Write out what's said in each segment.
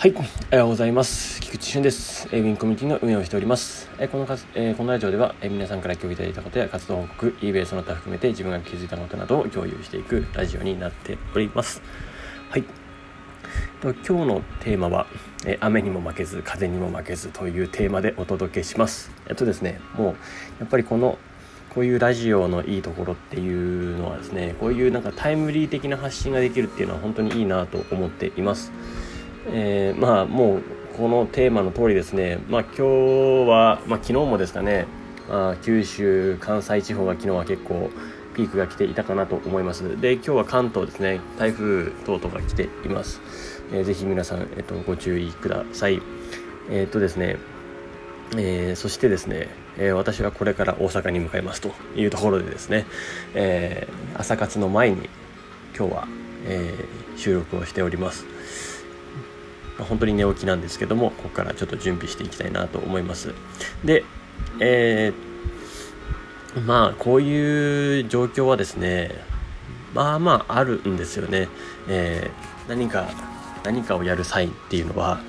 はい、おはようございます。菊池俊です。ウィンコミュニティの運営をしております。えこのかえこのラジオではえ皆さんから共有いただいたことや活動報告、eBay その他含めて自分が気づいたことなどを共有していくラジオになっております。はい。今日のテーマは、え雨にも負けず風にも負けずというテーマでお届けします。えっとですね、もうやっぱりこのこういうラジオのいいところっていうのはですね、こういうなんかタイムリー的な発信ができるっていうのは本当にいいなと思っています。えー、まあもうこのテーマの通りですね、まあ、今日は、まあ、昨日もですかね、まあ、九州関西地方が昨日は結構ピークが来ていたかなと思います。で今日は関東ですね。台風等々が来ています、えー、ぜひ皆さん、えっと、ご注意ください。えー、っとですね。えー、そしてですね、えー、私はこれから大阪に向かいますというところでですね、えー、朝活の前に今日は、え収録をしております。まあ、本当に寝起きなんですけどもここからちょっと準備していきたいなと思いますでえー、まあこういう状況はですねまあまああるんですよね、えー、何か何かをやる際っていうのは、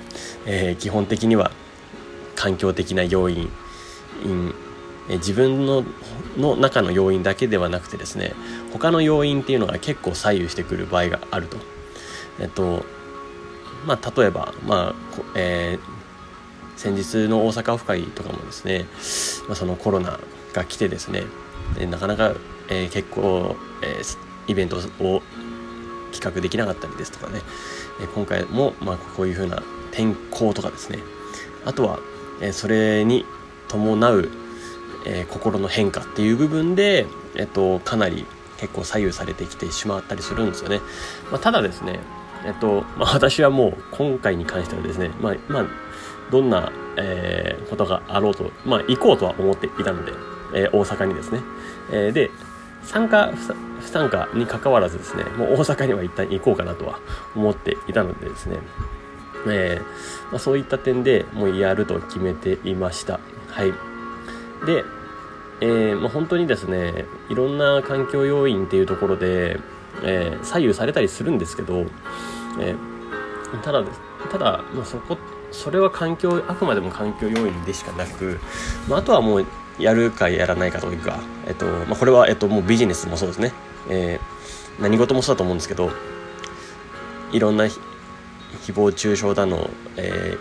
えー、基本的には環境的な要因自分のの中の要因だけではなくてですね他の要因っていうのが結構左右してくる場合があると。えっとまあ、例えば、まあえー、先日の大阪オフ会とかもですね、まあ、そのコロナが来てですねでなかなか、えー、結構、えー、イベントを企画できなかったりですとかね、え、今回も、まあ、こういうふうな天候とかですねあとは、え、それに伴う、え、心の変化っていう部分で、えっと、かなり結構左右されてきてしまったりするんですよね。まあ、ただですねえっと、まあ、私はもう今回に関してはですね、まあ、まあ、どんな、えー、ことがあろうと、まあ、行こうとは思っていたので、えー、大阪にですね。えー、で、参加、不参加に関わらずですね、もう大阪には一旦行こうかなとは思っていたのでですね、えーまあ、そういった点でもうやると決めていました。はい。で、えーまあ、本当にですね、いろんな環境要因っていうところで、えー、左右されたりするんですけど、えー、ただですただ、まあ、そこそれは環境あくまでも環境要因でしかなく、まあ、あとはもうやるかやらないかというか、えっとまあ、これは、えっと、もうビジネスもそうですね、えー、何事もそうだと思うんですけどいろんな誹謗中傷だの、え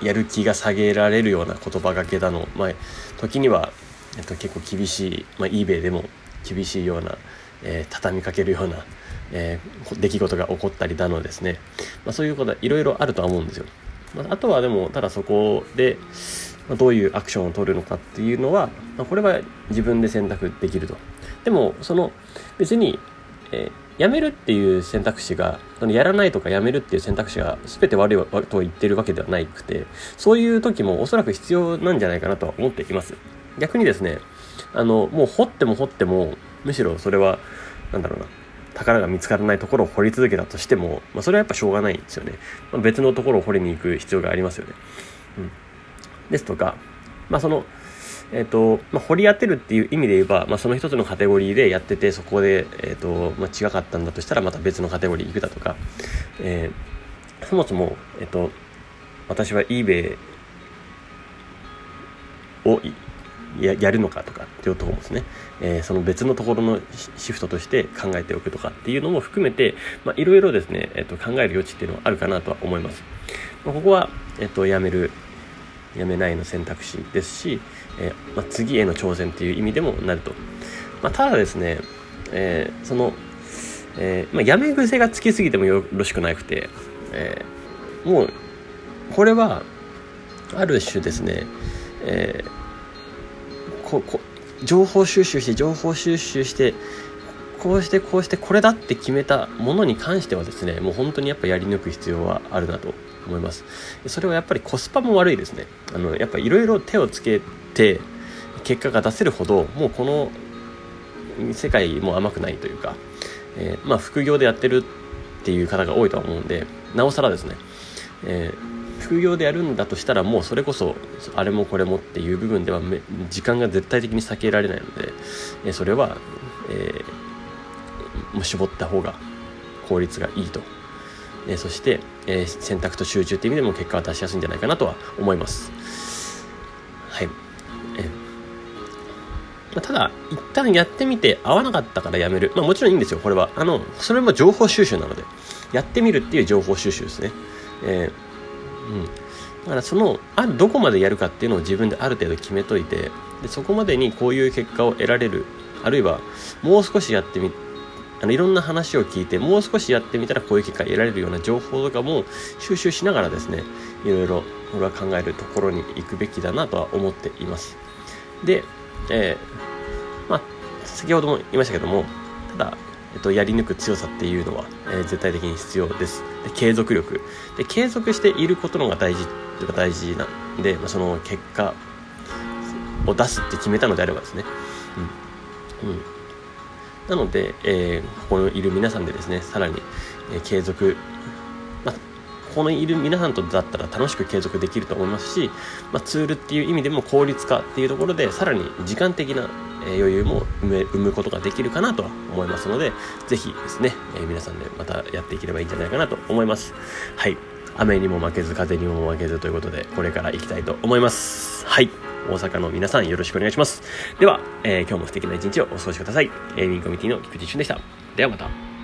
ー、やる気が下げられるような言葉がけだの、まあ、時には、えっと、結構厳しい、まあ、eBay でも厳しいような、えー、畳みかけるような、えー、出来事が起こったりだのですね、まあ、そういうことはいろいろあるとは思うんですよ。まあ、あとはでもただそこで、まあ、どういうアクションを取るのかっていうのは、まあ、これは自分で選択できると。でもその別に、えー、やめるっていう選択肢がそのやらないとかやめるっていう選択肢が全て悪いと言ってるわけではなくてそういう時もおそらく必要なんじゃないかなとは思っています。逆にですねあのもう掘っても掘ってもむしろそれは何だろうな宝が見つからないところを掘り続けたとしても、まあ、それはやっぱしょうがないんですよね、まあ、別のところを掘りに行く必要がありますよね、うん、ですとかまあそのえーとまあ、掘り当てるっていう意味で言えば、まあ、その一つのカテゴリーでやっててそこで、えーとまあ、違かったんだとしたらまた別のカテゴリー行くだとか、えー、そもそも、えーと私は eBay をややるのかとかっていうところもですね、えー、その別のところのシフトとして考えておくとかっていうのも含めて、まあ、いろいろですね、えー、と考える余地っていうのはあるかなとは思います。まあ、ここは、え、ー、と、やめる、やめないの選択肢ですし、えー、まあ、次への挑戦っていう意味でもなると。まあ、ただですね、えー、その、えーまあ、やめ癖がつきすぎてもよろしくなくて、えー、もうこれはある種ですね、えー、ここ情報収集して情報収集してこうしてこうしてこれだって決めたものに関してはですねもう本当にやっぱやり抜く必要はあるなと思います。それはやっぱりコスパも悪いですね。あのやっぱいろいろ手をつけて結果が出せるほどもうこの世界も甘くないというか、えー、まあ副業でやってるっていう方が多いとは思うんでなおさらですね、えー副業でやるんだとしたらもうそれこそあれもこれもっていう部分では時間が絶対的に避けられないので、えそれは、えー、絞った方が効率がいいと。えそして、え選択と集中っていう意味でも結果は出しやすいんじゃないかなとは思います。はい、えまただ一旦やってみて合わなかったからやめる。まあもちろんいいんですよこれは。あのそれも情報収集なので。やってみるっていう情報収集ですね。えー、うん。だからそのあどこまでやるかっていうのを自分である程度決めといてでそこまでにこういう結果を得られるあるいはもう少しやってみあのいろんな話を聞いてもう少しやってみたらこういう結果得られるような情報とかも収集しながらですねいろいろ俺は考えるところに行くべきだなとは思っています。で、えー、まあ先ほども言いましたけどもただえっと、やり抜く強さっていうのは、えー、絶対的に必要です。で継続力。で継続していることのが大事とか大事なんで、まあ、その結果を出すって決めたのであればですね、うん、うん、なので、えー、ここにいる皆さんでですねさらに、えー、継続、ここにいる皆さんとだったら楽しく継続できると思いますし、まあ、ツールっていう意味でも効率化っていうところでさらに時間的な余裕も生むことができるかなとは思いますので、ぜひですね、え皆さんでまたやっていければいいんじゃないかなと思います。はい。雨にも負けず、風にも負けずということで、これから行きたいと思います。はい。大阪の皆さんよろしくお願いします。では、えー、今日も素敵な一日をお過ごしください。エーミンコミュニティの菊池俊でした。ではまた。